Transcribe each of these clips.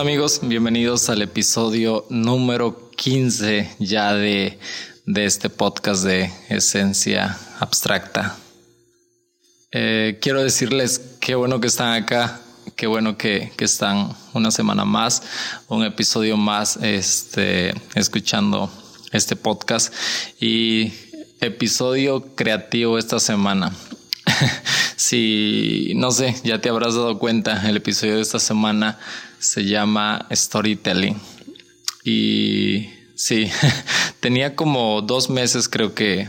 amigos? Bienvenidos al episodio número 15 ya de, de este podcast de Esencia Abstracta. Eh, quiero decirles qué bueno que están acá, qué bueno que, que, están una semana más, un episodio más este, escuchando este podcast y episodio creativo esta semana. si no sé, ya te habrás dado cuenta, el episodio de esta semana se llama Storytelling. Y sí, tenía como dos meses creo que,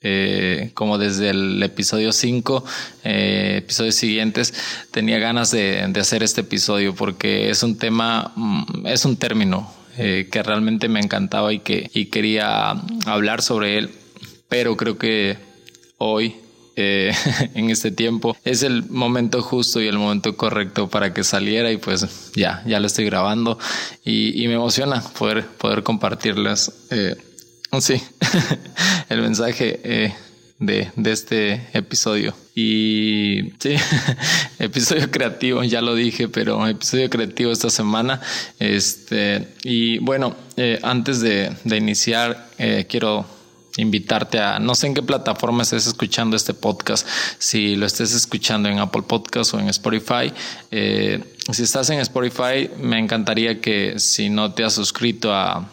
eh, como desde el episodio 5, eh, episodios siguientes, tenía ganas de, hacer este episodio porque es un tema, mm, es un término eh, que realmente me encantaba y que y quería hablar sobre él, pero creo que hoy eh, en este tiempo. Es el momento justo y el momento correcto para que saliera y pues ya, ya lo estoy grabando y, me emociona poder, poder compartirles, eh, sí, el mensaje eh, de, de este episodio. Y sí, episodio creativo, ya lo dije, pero episodio creativo esta semana. Este, y bueno, antes de, iniciar, quiero invitarte a, no sé en qué plataforma estés escuchando este podcast, si lo estés escuchando en Apple Podcast o en Spotify. Eh, si estás en Spotify, me encantaría que si no te has suscrito a,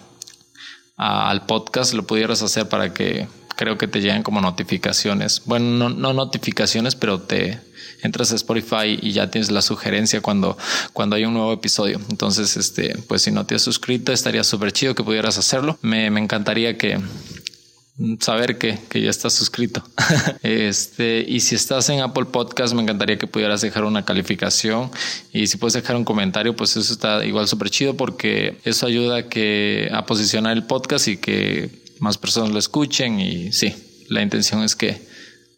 al podcast, lo pudieras hacer para que creo que te lleguen como notificaciones. Bueno, no, no notificaciones, pero te entras a Spotify y ya tienes la sugerencia cuando, cuando hay un nuevo episodio. Entonces, este, pues si no te has suscrito, estaría súper chido que pudieras hacerlo. Me, me encantaría que, saber que, que ya estás suscrito. este, y si estás en Apple Podcast, me encantaría que pudieras dejar una calificación. Y si puedes dejar un comentario, pues eso está igual súper chido porque eso ayuda a, que, a posicionar el podcast y que más personas lo escuchen. Y sí, la intención es que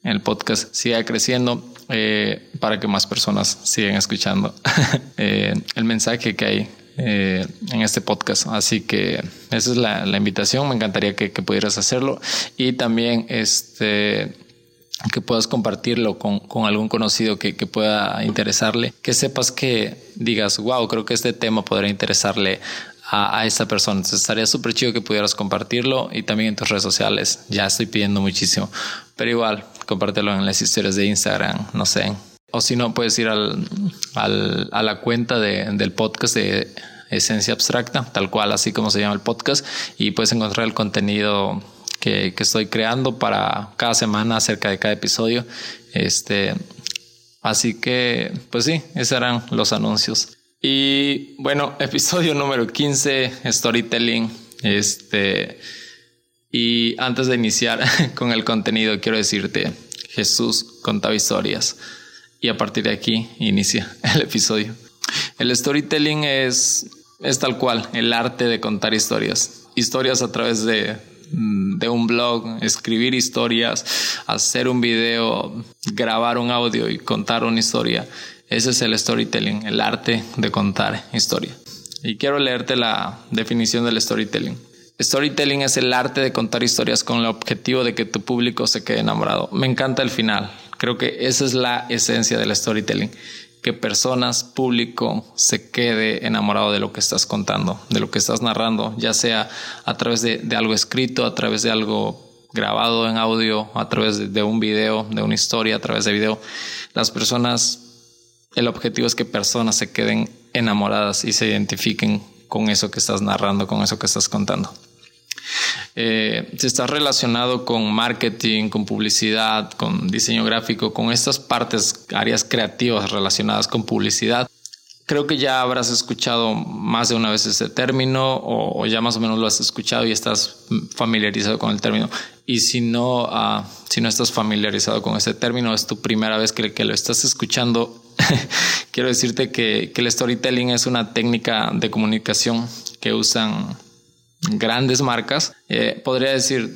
el podcast siga creciendo eh, para que más personas sigan escuchando eh, el mensaje que hay eh, en este podcast. Así que esa es la, la invitación. Me encantaría que, que, pudieras hacerlo y también este que puedas compartirlo con, con algún conocido que, que, pueda interesarle, que sepas que digas, wow, creo que este tema podría interesarle a, a esta persona. Entonces estaría súper chido que pudieras compartirlo y también en tus redes sociales. Ya estoy pidiendo muchísimo, pero igual, compártelo en las historias de Instagram, no sé, o si no, puedes ir al, al, a la cuenta de, del podcast de Esencia Abstracta, tal cual, así como se llama el podcast, y puedes encontrar el contenido que, estoy creando para cada semana acerca de cada episodio. Este, así que, pues sí, esos eran los anuncios. Y bueno, episodio número 15, storytelling. Este, y antes de iniciar con el contenido, quiero decirte, Jesús contaba historias y a partir de aquí inicia el episodio. El storytelling es, es tal cual, el arte de contar historias. Historias a través de, mm, de un blog, escribir historias, hacer un video, grabar un audio y contar una historia. Ese es el storytelling, el arte de contar historia. Y quiero leerte la definición del storytelling. Storytelling es el arte de contar historias con el objetivo de que tu público se quede enamorado. Me encanta el final. Creo que esa es la esencia del storytelling, que personas, público, se quede enamorado de lo que estás contando, de lo que estás narrando, ya sea a través de, algo escrito, a través de algo grabado en audio, a través de un video, de una historia, a través de video. Las personas, el objetivo es que personas se queden enamoradas y se identifiquen con eso que estás narrando, con eso que estás contando. Eh, si estás relacionado con marketing, con publicidad, con diseño gráfico, con estas partes, áreas creativas relacionadas con publicidad, creo que ya habrás escuchado más de una vez este término o, ya más o menos lo has escuchado y estás familiarizado con el término. Y si no, uh, si no estás familiarizado con este término, es tu primera vez que, lo estás escuchando, quiero decirte que el storytelling es una técnica de comunicación que usan grandes marcas. Eh, podría decir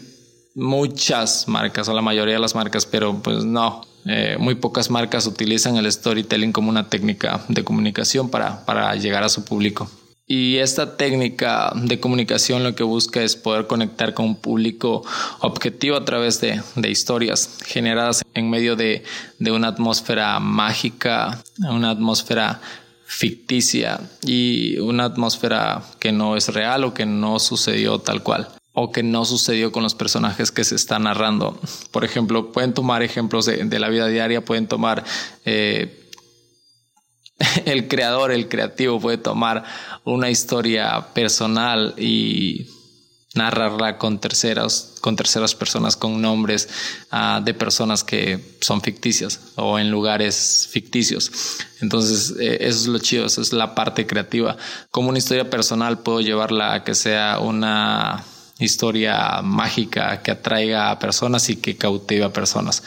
muchas marcas o la mayoría de las marcas, pero pues no. Eh, muy pocas marcas utilizan el storytelling como una técnica de comunicación para, para llegar a su público. Y esta técnica de comunicación lo que busca es poder conectar con un público objetivo a través de, de historias generadas en medio de, de, una atmósfera mágica, una atmósfera ficticia y una atmósfera que no es real o que no sucedió tal cual o que no sucedió con los personajes que se están narrando. Por ejemplo, pueden tomar ejemplos de, la vida diaria, pueden tomar eh, el creador, el creativo puede tomar una historia personal y narrarla con terceras, con terceras personas, con nombres ah, de personas que son ficticias o en lugares ficticios. Entonces, eh, eso es lo chido, eso es la parte creativa. Como una historia personal puedo llevarla a que sea una historia mágica que atraiga a personas y que cautive a personas.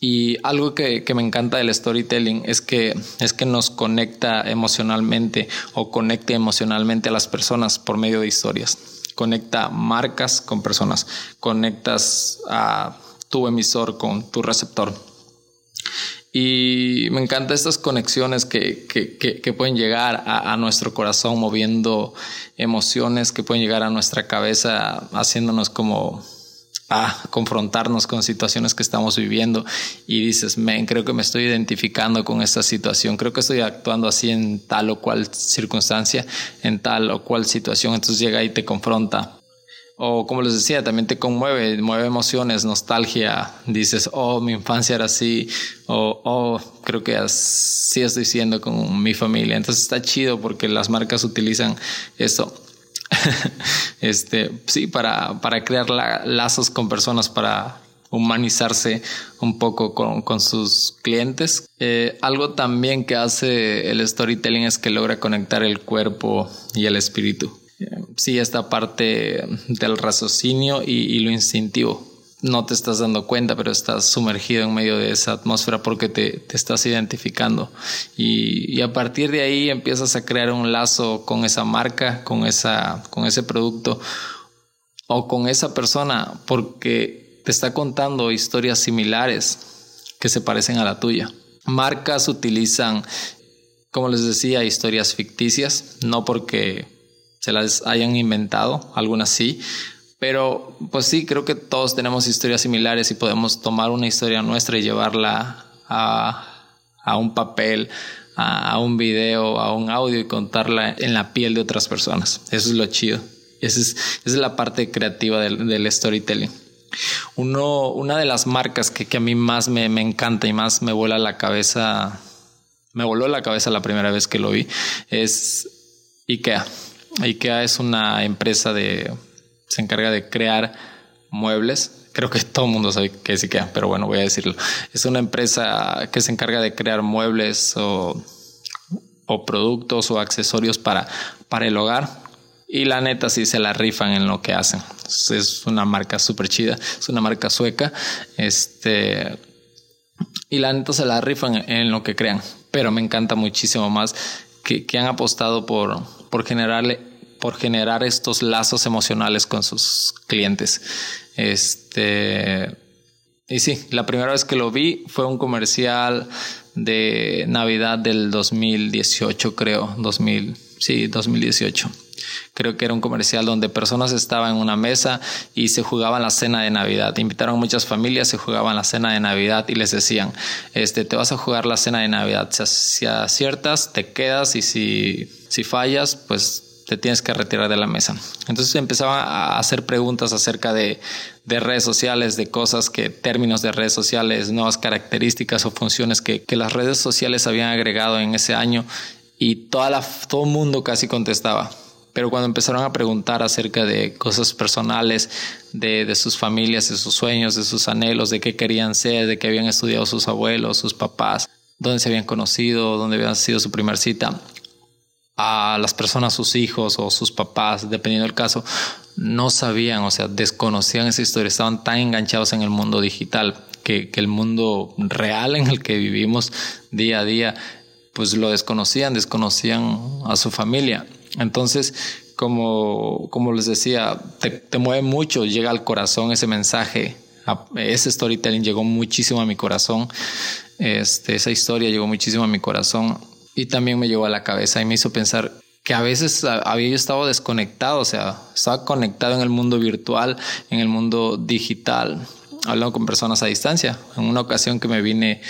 Y algo que, me encanta del storytelling es que, es que nos conecta emocionalmente o conecta emocionalmente a las personas por medio de historias. Conecta marcas con personas, conectas a tu emisor con tu receptor. Y me encantan estas conexiones que, que, pueden llegar a, nuestro corazón moviendo emociones, que pueden llegar a nuestra cabeza haciéndonos como a confrontarnos con situaciones que estamos viviendo. Y dices, men, creo que me estoy identificando con esta situación, creo que estoy actuando así en tal o cual circunstancia, en tal o cual situación, entonces llega y te confronta. O como les decía, también te conmueve, mueve emociones, nostalgia, dices, oh, mi infancia era así, o oh, creo que así estoy siendo con mi familia. Entonces está chido porque las marcas utilizan eso. este, sí, para, para crear lazos con personas, para humanizarse un poco con, con sus clientes. Eh, algo también que hace el storytelling es que logra conectar el cuerpo y el espíritu sí, esta parte del raciocinio y, lo instintivo. No te estás dando cuenta, pero estás sumergido en medio de esa atmósfera porque te, estás identificando. Y, a partir de ahí empiezas a crear un lazo con esa marca, con, esa, con ese producto o con esa persona porque te está contando historias similares que se parecen a la tuya. Marcas utilizan, como les decía, historias ficticias, no porque se las hayan inventado, algunas sí, pero pues sí, creo que todos tenemos historias similares y podemos tomar una historia nuestra y llevarla a, un papel, a, un video, a un audio y contarla en la piel de otras personas. Eso es lo chido. Esa es, es la parte creativa del, storytelling. Uno, una de las marcas que, que a mí más me, me, encanta y más me vuela la cabeza, me voló la cabeza la primera vez que lo vi, es IKEA. IKEA es una empresa de. Se encarga de crear muebles. Creo que todo el mundo sabe qué es IKEA, pero bueno, voy a decirlo. Es una empresa que se encarga de crear muebles o, productos o accesorios para, para el hogar. Y la neta sí se la rifan en lo que hacen. Es una marca súper chida. Es una marca sueca. Este. Y la neta se la rifan en lo que crean. Pero me encanta muchísimo más que, que han apostado por, por generarle por generar estos lazos emocionales con sus clientes. Este y sí, la primera vez que lo vi fue un comercial de Navidad del 2018, creo, 2000, sí, 2018. Creo que era un comercial donde personas estaban en una mesa y se jugaban la cena de Navidad. Invitaron muchas familias, se jugaban la cena de Navidad y les decían, este, te vas a jugar la cena de Navidad. Si aciertas, te quedas y si, si fallas, pues te tienes que retirar de la mesa. Entonces empezaba a hacer preguntas acerca de, de, redes sociales, de cosas que, términos de redes sociales, nuevas características o funciones que, que las redes sociales habían agregado en ese año y toda la, todo el mundo casi contestaba. Pero cuando empezaron a preguntar acerca de cosas personales, de, de, sus familias, de sus sueños, de sus anhelos, de qué querían ser, de qué habían estudiado sus abuelos, sus papás, dónde se habían conocido, dónde había sido su primer cita, a las personas, sus hijos o sus papás, dependiendo del caso, no sabían, o sea, desconocían esa historia, estaban tan enganchados en el mundo digital que, el mundo real en el que vivimos día a día, pues lo desconocían, desconocían a su familia. Entonces, como, como les decía, te, te mueve mucho, llega al corazón ese mensaje, ese storytelling llegó muchísimo a mi corazón, este, esa historia llegó muchísimo a mi corazón y también me llevó a la cabeza y me hizo pensar que a veces había yo estado desconectado, o sea, estaba conectado en el mundo virtual, en el mundo digital, hablando con personas a distancia. En una ocasión que me vine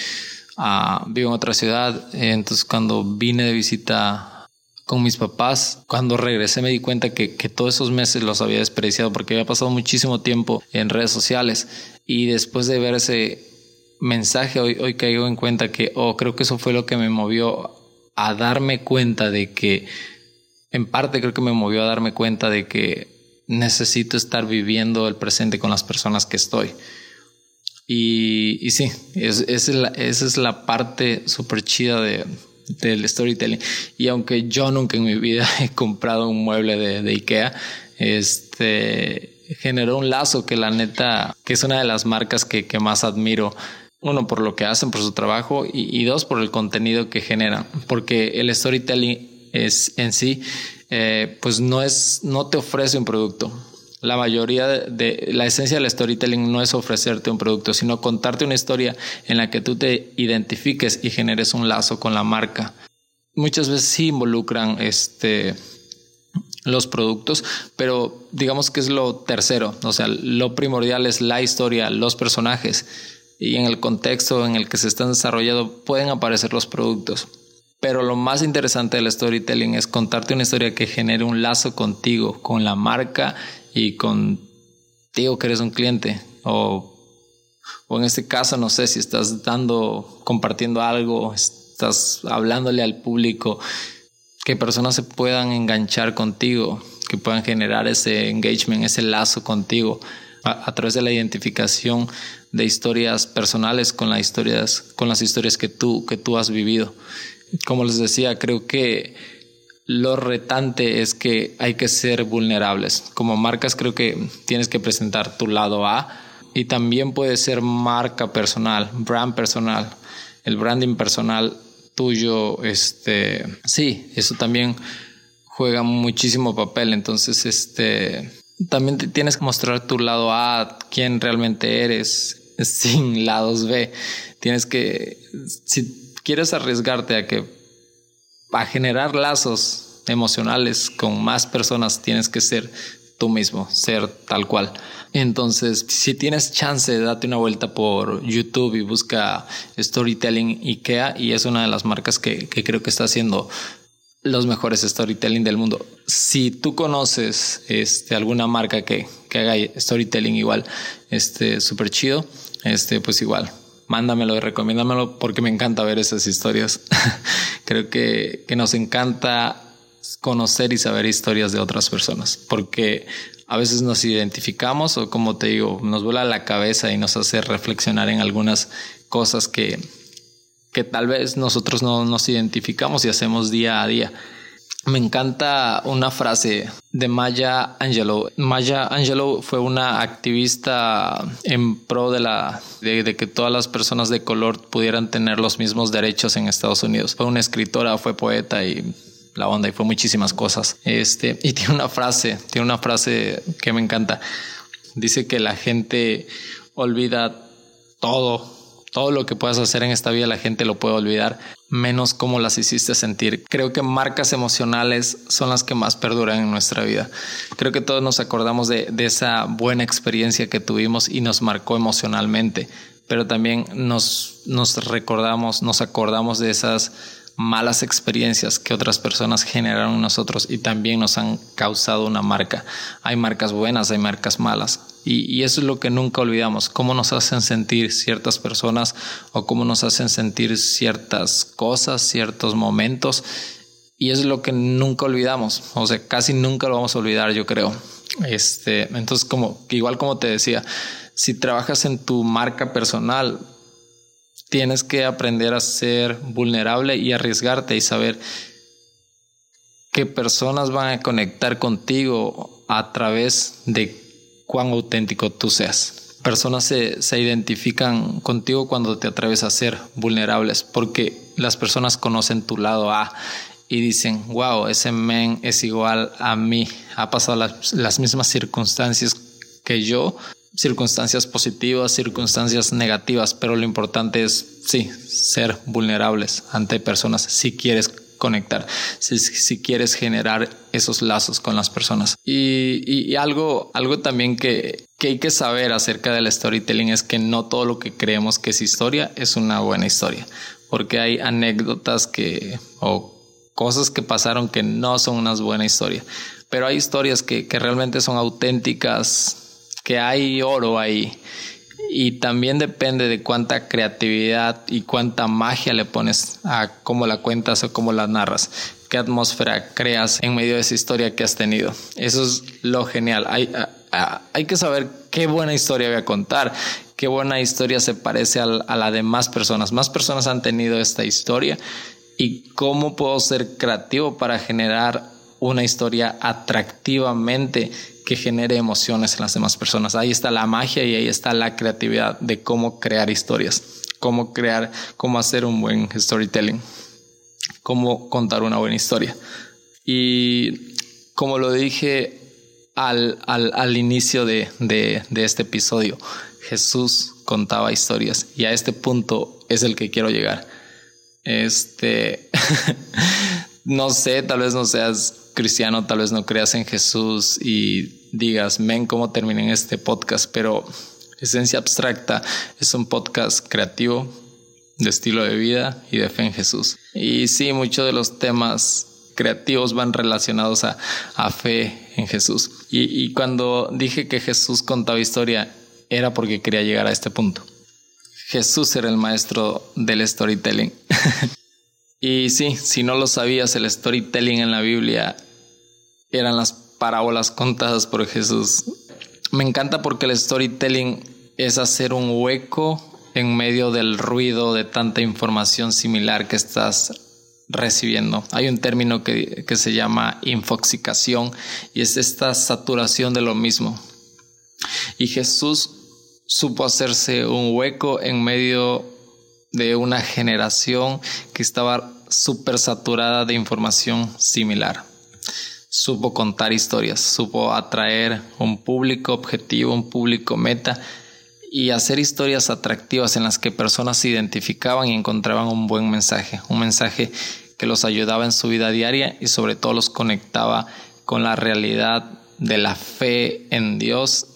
a, vivo en otra ciudad, entonces cuando vine de visita con mis papás. Cuando regresé me di cuenta que, que, todos esos meses los había desperdiciado porque había pasado muchísimo tiempo en redes sociales y después de ver ese mensaje hoy, hoy caigo en cuenta que, oh, creo que eso fue lo que me movió a darme cuenta de que, en parte creo que me movió a darme cuenta de que necesito estar viviendo el presente con las personas que estoy. Y, y sí, es, es la, esa es la parte súper chida de, del storytelling. Y aunque yo nunca en mi vida he comprado un mueble de, de Ikea, este generó un lazo que la neta, que es una de las marcas que, que más admiro. Uno, por lo que hacen, por su trabajo, y, dos, por el contenido que generan. Porque el storytelling es en sí, eh, pues no es, no te ofrece un producto. La mayoría de, de, la esencia del storytelling no es ofrecerte un producto, sino contarte una historia en la que tú te identifiques y generes un lazo con la marca. Muchas veces sí involucran este los productos, pero digamos que es lo tercero, o sea, lo primordial es la historia, los personajes y en el contexto en el que se están desarrollando pueden aparecer los productos. Pero lo más interesante del storytelling es contarte una historia que genere un lazo contigo, con la marca y contigo que eres un cliente o, o en este caso no sé si estás dando compartiendo algo estás hablándole al público que personas se puedan enganchar contigo que puedan generar ese engagement ese lazo contigo a, a través de la identificación de historias personales con las historias con las historias que tú que tú has vivido como les decía creo que lo retante es que hay que ser vulnerables. Como marcas creo que tienes que presentar tu lado A y también puede ser marca personal, brand personal, el branding personal tuyo, este, sí, eso también juega muchísimo papel. Entonces, este, también tienes que mostrar tu lado A, quién realmente eres, sin lados B. Tienes que, si quieres arriesgarte a que para generar lazos emocionales con más personas tienes que ser tú mismo, ser tal cual. Entonces, si tienes chance, date una vuelta por YouTube y busca Storytelling IKEA y es una de las marcas que, que creo que está haciendo los mejores storytelling del mundo. Si tú conoces este, alguna marca que, que haga storytelling igual, este, súper chido, este, pues igual, mándamelo y recomiéndamelo porque me encanta ver esas historias. Creo que, que nos encanta conocer y saber historias de otras personas porque a veces nos identificamos o como te digo, nos vuela la cabeza y nos hace reflexionar en algunas cosas que, que tal vez nosotros no nos identificamos y hacemos día a día. Me encanta una frase de Maya Angelou. Maya Angelou fue una activista en pro de la de, de, que todas las personas de color pudieran tener los mismos derechos en Estados Unidos. Fue una escritora, fue poeta y la onda y fue muchísimas cosas. Este y tiene una frase, tiene una frase que me encanta. Dice que la gente olvida todo todo lo que puedas hacer en esta vida la gente lo puede olvidar, menos cómo las hiciste sentir. Creo que marcas emocionales son las que más perduran en nuestra vida. Creo que todos nos acordamos de, esa buena experiencia que tuvimos y nos marcó emocionalmente, pero también nos, nos recordamos, nos acordamos de esas malas experiencias que otras personas generaron en nosotros y también nos han causado una marca. Hay marcas buenas, hay marcas malas. Y, y, eso es lo que nunca olvidamos, cómo nos hacen sentir ciertas personas o cómo nos hacen sentir ciertas cosas, ciertos momentos. Y es lo que nunca olvidamos, o sea, casi nunca lo vamos a olvidar, yo creo. Este, entonces, como igual como te decía, si trabajas en tu marca personal, tienes que aprender a ser vulnerable y arriesgarte y saber qué personas van a conectar contigo a través de cuán auténtico tú seas. Personas se, se identifican contigo cuando te atreves a ser vulnerables porque las personas conocen tu lado A y dicen, wow, ese men es igual a mí, ha pasado las, las mismas circunstancias que yo, circunstancias positivas, circunstancias negativas, pero lo importante es, sí, ser vulnerables ante personas si quieres conectar, si, quieres generar esos lazos con las personas. Y, algo, algo también que, que hay que saber acerca del storytelling es que no todo lo que creemos que es historia es una buena historia, porque hay anécdotas que o cosas que pasaron que no son una buena historia, pero hay historias que, que realmente son auténticas, que hay oro ahí y también depende de cuánta creatividad y cuánta magia le pones a cómo la cuentas o cómo la narras, qué atmósfera creas en medio de esa historia que has tenido. Eso es lo genial. Hay, hay que saber qué buena historia voy a contar, qué buena historia se parece a, la de más personas. Más personas han tenido esta historia y cómo puedo ser creativo para generar una historia atractivamente que genere emociones en las demás personas. Ahí está la magia y ahí está la creatividad de cómo crear historias, cómo crear, cómo hacer un buen storytelling, cómo contar una buena historia. Y como lo dije al, al, inicio de, de, de este episodio, Jesús contaba historias y a este punto es el que quiero llegar. Este, no sé, tal vez no seas cristiano, tal vez no creas en Jesús y digas, men, cómo terminé este podcast, pero Esencia Abstracta es un podcast creativo de estilo de vida y de fe en Jesús. Y sí, muchos de los temas creativos van relacionados a, fe en Jesús. Y, y cuando dije que Jesús contaba historia, era porque quería llegar a este punto. Jesús era el maestro del storytelling. y sí, si no lo sabías, el storytelling en la Biblia eran las parábolas contadas por Jesús. Me encanta porque el storytelling es hacer un hueco en medio del ruido de tanta información similar que estás recibiendo. Hay un término que, que, se llama infoxicación y es esta saturación de lo mismo. Y Jesús supo hacerse un hueco en medio de una generación que estaba súper saturada de información similar supo contar historias, supo atraer un público objetivo, un público meta y hacer historias atractivas en las que personas se identificaban y encontraban un buen mensaje, un mensaje que los ayudaba en su vida diaria y sobre todo los conectaba con la realidad de la fe en Dios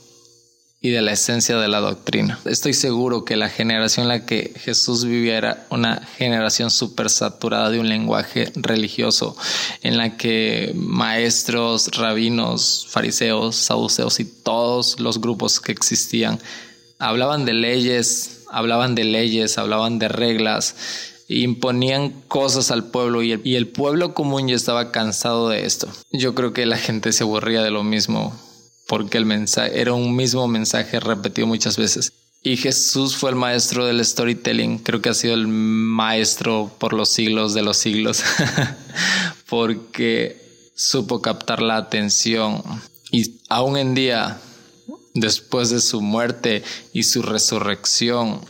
y de la esencia de la doctrina. Estoy seguro que la generación en la que Jesús vivía era una generación súper saturada de un lenguaje religioso, en la que maestros, rabinos, fariseos, saduceos y todos los grupos que existían hablaban de leyes, hablaban de leyes, hablaban de reglas, imponían cosas al pueblo y el, y el pueblo común ya estaba cansado de esto. Yo creo que la gente se aburría de lo mismo porque el mensaje era un mismo mensaje repetido muchas veces. Y Jesús fue el maestro del storytelling, creo que ha sido el maestro por los siglos de los siglos, porque supo captar la atención. Y aún en día, después de su muerte y su resurrección,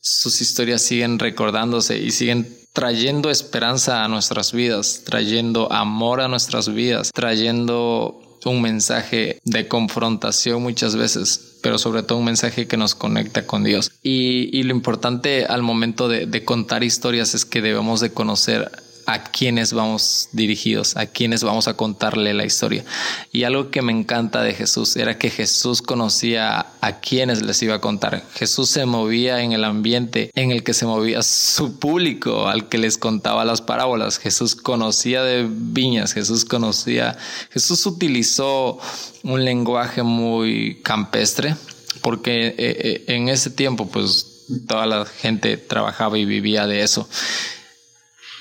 sus historias siguen recordándose y siguen trayendo esperanza a nuestras vidas, trayendo amor a nuestras vidas, trayendo un mensaje de confrontación muchas veces, pero sobre todo un mensaje que nos conecta con Dios. Y, lo importante al momento de, de contar historias es que debemos de conocer a quienes vamos dirigidos, a quienes vamos a contarle la historia. Y algo que me encanta de Jesús era que Jesús conocía a quienes les iba a contar. Jesús se movía en el ambiente en el que se movía su público, al que les contaba las parábolas. Jesús conocía de viñas, Jesús conocía, Jesús utilizó un lenguaje muy campestre, porque eh, eh, en ese tiempo pues toda la gente trabajaba y vivía de eso.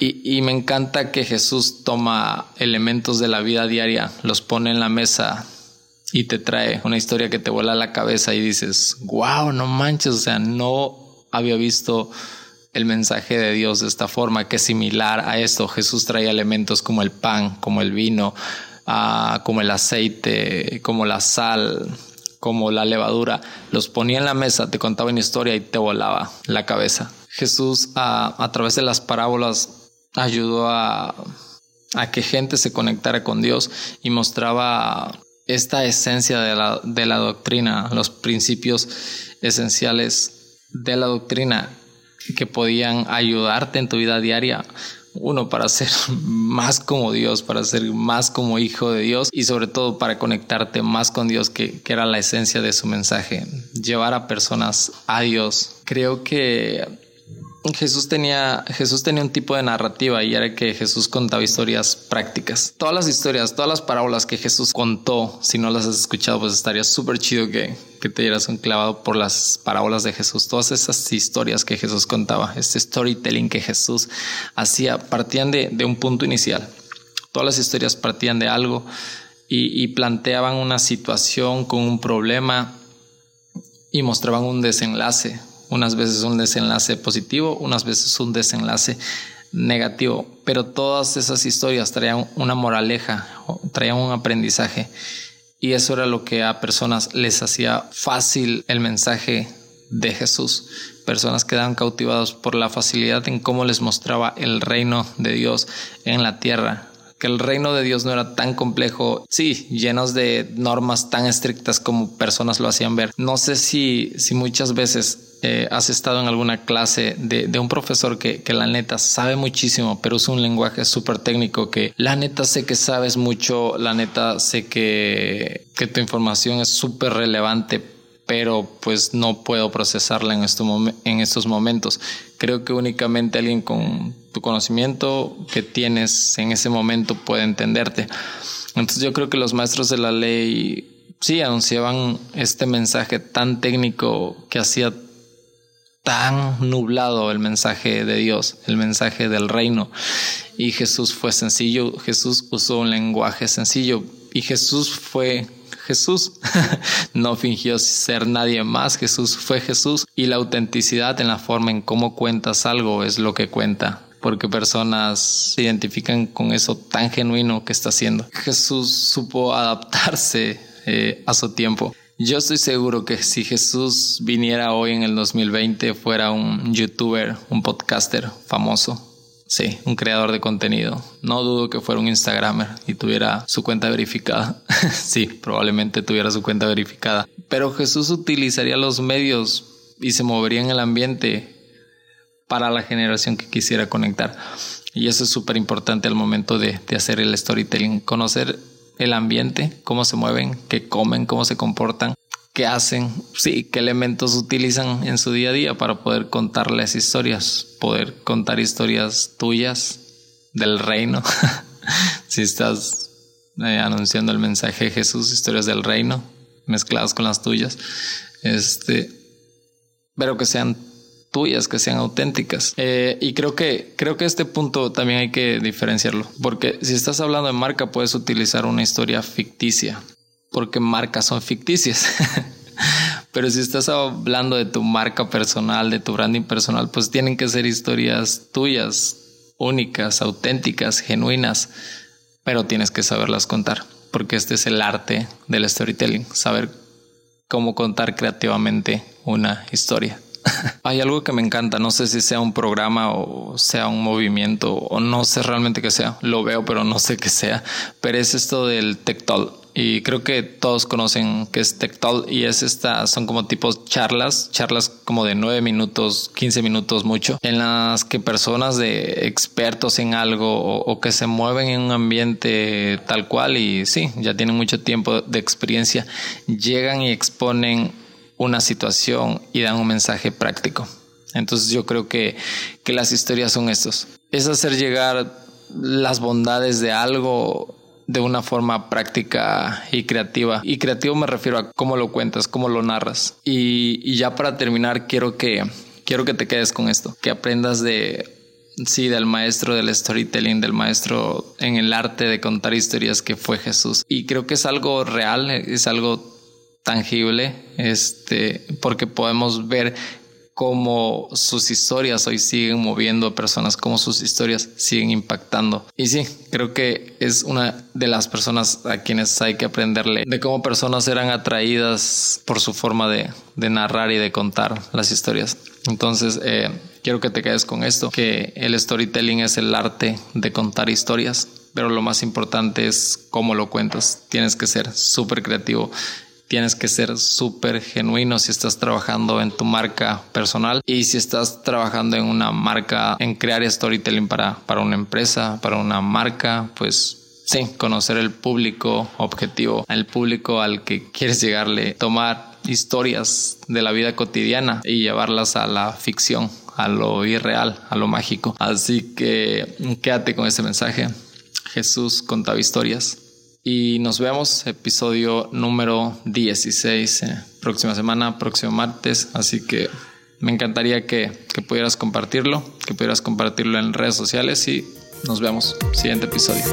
Y, me encanta que Jesús toma elementos de la vida diaria, los pone en la mesa y te trae una historia que te vuela la cabeza y dices, wow, no manches, o sea, no había visto el mensaje de Dios de esta forma, que es similar a esto. Jesús trae elementos como el pan, como el vino, ah, como el aceite, como la sal, como la levadura. Los ponía en la mesa, te contaba una historia y te volaba la cabeza. Jesús ah, a través de las parábolas ayudó a, que gente se conectara con Dios y mostraba esta esencia de la, de la doctrina, los principios esenciales de la doctrina que podían ayudarte en tu vida diaria uno para ser más como Dios, para ser más como hijo de Dios y sobre todo para conectarte más con Dios, que, que, era la esencia de su mensaje, llevar a personas a Dios. Creo que Jesús tenía, Jesús tenía un tipo de narrativa y era que Jesús contaba historias prácticas. Todas las historias, todas las parábolas que Jesús contó, si no las has escuchado, pues estaría súper chido que, que te dieras un clavado por las parábolas de Jesús. Todas esas historias que Jesús contaba, este storytelling que Jesús hacía, partían de, de un punto inicial. Todas las historias partían de algo y, y planteaban una situación con un problema y mostraban un desenlace, unas veces un desenlace positivo, unas veces un desenlace negativo, pero todas esas historias traían una moraleja, traían un aprendizaje y eso era lo que a personas les hacía fácil el mensaje de Jesús. Personas quedaban cautivados por la facilidad en cómo les mostraba el reino de Dios en la tierra, que el reino de Dios no era tan complejo, sí, llenos de normas tan estrictas como personas lo hacían ver. No sé si, si muchas veces eh, has estado en alguna clase de, de un profesor que, que, la neta sabe muchísimo, pero usa un lenguaje súper técnico que la neta sé que sabes mucho, la neta sé que, que tu información es súper relevante, pero pues no puedo procesarla en, en estos momentos. Creo que únicamente alguien con tu conocimiento que tienes en ese momento puede entenderte. Entonces yo creo que los maestros de la ley sí anunciaban este mensaje tan técnico que hacía tan nublado el mensaje de Dios, el mensaje del reino. Y Jesús fue sencillo, Jesús usó un lenguaje sencillo y Jesús fue Jesús. no fingió ser nadie más, Jesús fue Jesús y la autenticidad en la forma en cómo cuentas algo es lo que cuenta porque personas se identifican con eso tan genuino que está haciendo. Jesús supo adaptarse eh, a su tiempo. Yo estoy seguro que si Jesús viniera hoy en el 2020 fuera un youtuber, un podcaster famoso, Sí, un creador de contenido. No dudo que fuera un Instagramer y tuviera su cuenta verificada. sí, probablemente tuviera su cuenta verificada. Pero Jesús utilizaría los medios y se movería en el ambiente para la generación que quisiera conectar. Y eso es súper importante al momento de, de hacer el storytelling. Conocer el ambiente, cómo se mueven, qué comen, cómo se comportan, qué hacen, sí, qué elementos utilizan en su día a día para poder contarles historias, poder contar historias tuyas del reino. si estás eh, anunciando el mensaje de Jesús, historias del reino mezcladas con las tuyas, este, pero que sean tuyas, que sean auténticas. Eh, y creo que, creo que este punto también hay que diferenciarlo, porque si estás hablando de marca, puedes utilizar una historia ficticia porque marcas son ficticias. Pero si estás hablando de tu marca personal, de tu branding personal, pues tienen que ser historias tuyas, únicas, auténticas, genuinas, pero tienes que saberlas contar, porque este es el arte del storytelling, saber cómo contar creativamente una historia. Hay algo que me encanta, no sé si sea un programa o sea un movimiento o no sé realmente qué sea, lo veo pero no sé qué sea, pero es esto del tech y creo que todos conocen que es Tectol y es esta, son como tipos charlas, charlas como de 9 minutos, 15 minutos mucho, en las que personas de expertos en algo o, que se mueven en un ambiente tal cual y sí, ya tienen mucho tiempo de experiencia, llegan y exponen una situación y dan un mensaje práctico. Entonces yo creo que, que las historias son estos. Es hacer llegar las bondades de algo de una forma práctica y creativa. Y creativo me refiero a cómo lo cuentas, cómo lo narras. Y, ya para terminar, quiero que, quiero que te quedes con esto, que aprendas de, sí, del maestro del storytelling, del maestro en el arte de contar historias que fue Jesús. Y creo que es algo real, es algo tangible, este, porque podemos ver cómo sus historias hoy siguen moviendo a personas, cómo sus historias siguen impactando. Y sí, creo que es una de las personas a quienes hay que aprenderle de cómo personas eran atraídas por su forma de, de narrar y de contar las historias. Entonces, eh, quiero que te quedes con esto, que el storytelling es el arte de contar historias, pero lo más importante es cómo lo cuentas. Tienes que ser súper creativo tienes que ser súper genuino si estás trabajando en tu marca personal y si estás trabajando en una marca, en crear storytelling para, para una empresa, para una marca, pues Sí, conocer el público objetivo, el público al que quieres llegarle, tomar historias de la vida cotidiana y llevarlas a la ficción, a lo irreal, a lo mágico. Así que quédate con ese mensaje. Jesús contaba historias. Y nos vemos, episodio número 16, eh, próxima semana, próximo martes. Así que me encantaría que, que pudieras compartirlo, que pudieras compartirlo en redes sociales y nos vemos. Siguiente episodio.